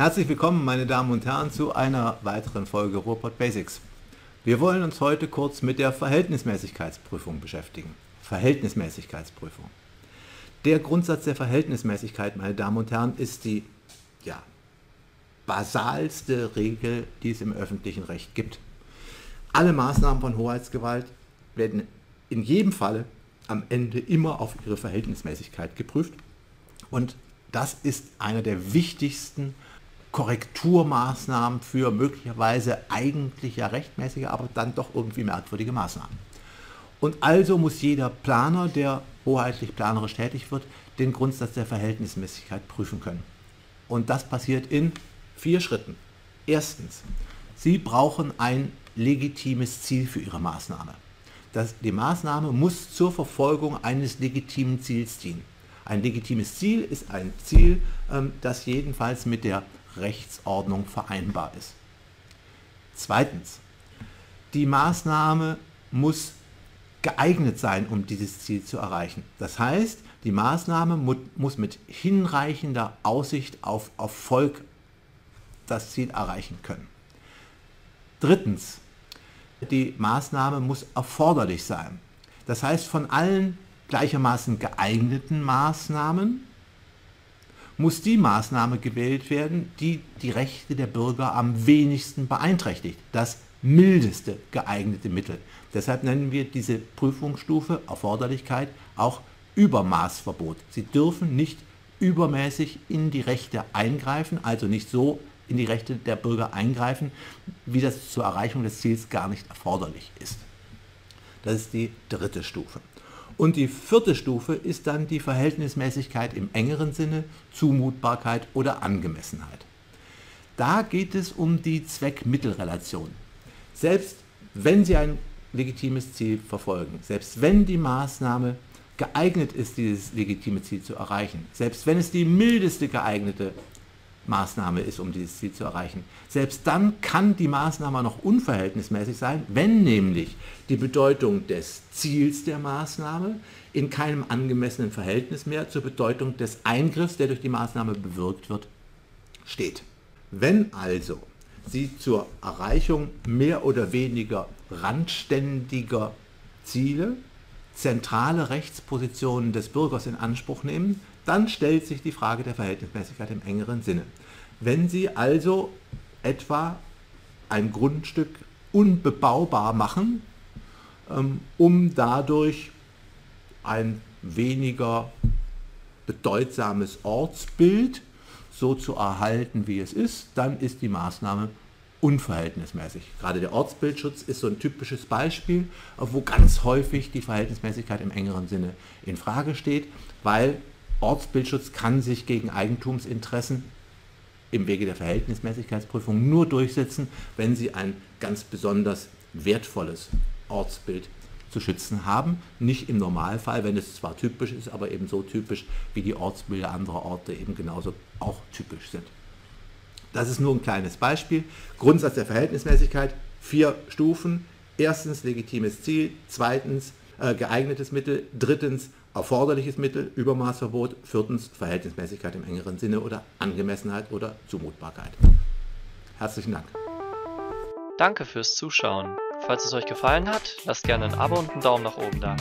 Herzlich willkommen, meine Damen und Herren, zu einer weiteren Folge Ruhrpott Basics. Wir wollen uns heute kurz mit der Verhältnismäßigkeitsprüfung beschäftigen. Verhältnismäßigkeitsprüfung. Der Grundsatz der Verhältnismäßigkeit, meine Damen und Herren, ist die ja, basalste Regel, die es im öffentlichen Recht gibt. Alle Maßnahmen von Hoheitsgewalt werden in jedem Falle am Ende immer auf ihre Verhältnismäßigkeit geprüft. Und das ist einer der wichtigsten Korrekturmaßnahmen für möglicherweise eigentlich ja rechtmäßige, aber dann doch irgendwie merkwürdige Maßnahmen. Und also muss jeder Planer, der hoheitlich planerisch tätig wird, den Grundsatz der Verhältnismäßigkeit prüfen können. Und das passiert in vier Schritten. Erstens, Sie brauchen ein legitimes Ziel für Ihre Maßnahme. Das, die Maßnahme muss zur Verfolgung eines legitimen Ziels dienen. Ein legitimes Ziel ist ein Ziel, ähm, das jedenfalls mit der Rechtsordnung vereinbar ist. Zweitens, die Maßnahme muss geeignet sein, um dieses Ziel zu erreichen. Das heißt, die Maßnahme muss mit hinreichender Aussicht auf Erfolg das Ziel erreichen können. Drittens, die Maßnahme muss erforderlich sein. Das heißt, von allen gleichermaßen geeigneten Maßnahmen muss die Maßnahme gewählt werden, die die Rechte der Bürger am wenigsten beeinträchtigt. Das mildeste geeignete Mittel. Deshalb nennen wir diese Prüfungsstufe Erforderlichkeit auch Übermaßverbot. Sie dürfen nicht übermäßig in die Rechte eingreifen, also nicht so in die Rechte der Bürger eingreifen, wie das zur Erreichung des Ziels gar nicht erforderlich ist. Das ist die dritte Stufe. Und die vierte Stufe ist dann die Verhältnismäßigkeit im engeren Sinne, Zumutbarkeit oder Angemessenheit. Da geht es um die Zweck-Mittel-Relation. Selbst wenn Sie ein legitimes Ziel verfolgen, selbst wenn die Maßnahme geeignet ist, dieses legitime Ziel zu erreichen, selbst wenn es die mildeste geeignete Maßnahme ist, um dieses Ziel zu erreichen. Selbst dann kann die Maßnahme noch unverhältnismäßig sein, wenn nämlich die Bedeutung des Ziels der Maßnahme in keinem angemessenen Verhältnis mehr zur Bedeutung des Eingriffs, der durch die Maßnahme bewirkt wird, steht. Wenn also Sie zur Erreichung mehr oder weniger randständiger Ziele zentrale Rechtspositionen des Bürgers in Anspruch nehmen, dann stellt sich die Frage der Verhältnismäßigkeit im engeren Sinne. Wenn Sie also etwa ein Grundstück unbebaubar machen, ähm, um dadurch ein weniger bedeutsames Ortsbild so zu erhalten, wie es ist, dann ist die Maßnahme unverhältnismäßig. Gerade der Ortsbildschutz ist so ein typisches Beispiel, wo ganz häufig die Verhältnismäßigkeit im engeren Sinne in Frage steht, weil Ortsbildschutz kann sich gegen Eigentumsinteressen im Wege der Verhältnismäßigkeitsprüfung nur durchsetzen, wenn sie ein ganz besonders wertvolles Ortsbild zu schützen haben. Nicht im Normalfall, wenn es zwar typisch ist, aber eben so typisch, wie die Ortsbilder anderer Orte eben genauso auch typisch sind. Das ist nur ein kleines Beispiel. Grundsatz der Verhältnismäßigkeit, vier Stufen. Erstens legitimes Ziel, zweitens äh, geeignetes Mittel, drittens erforderliches Mittel, Übermaßverbot, viertens Verhältnismäßigkeit im engeren Sinne oder Angemessenheit oder Zumutbarkeit. Herzlichen Dank. Danke fürs Zuschauen. Falls es euch gefallen hat, lasst gerne ein Abo und einen Daumen nach oben da.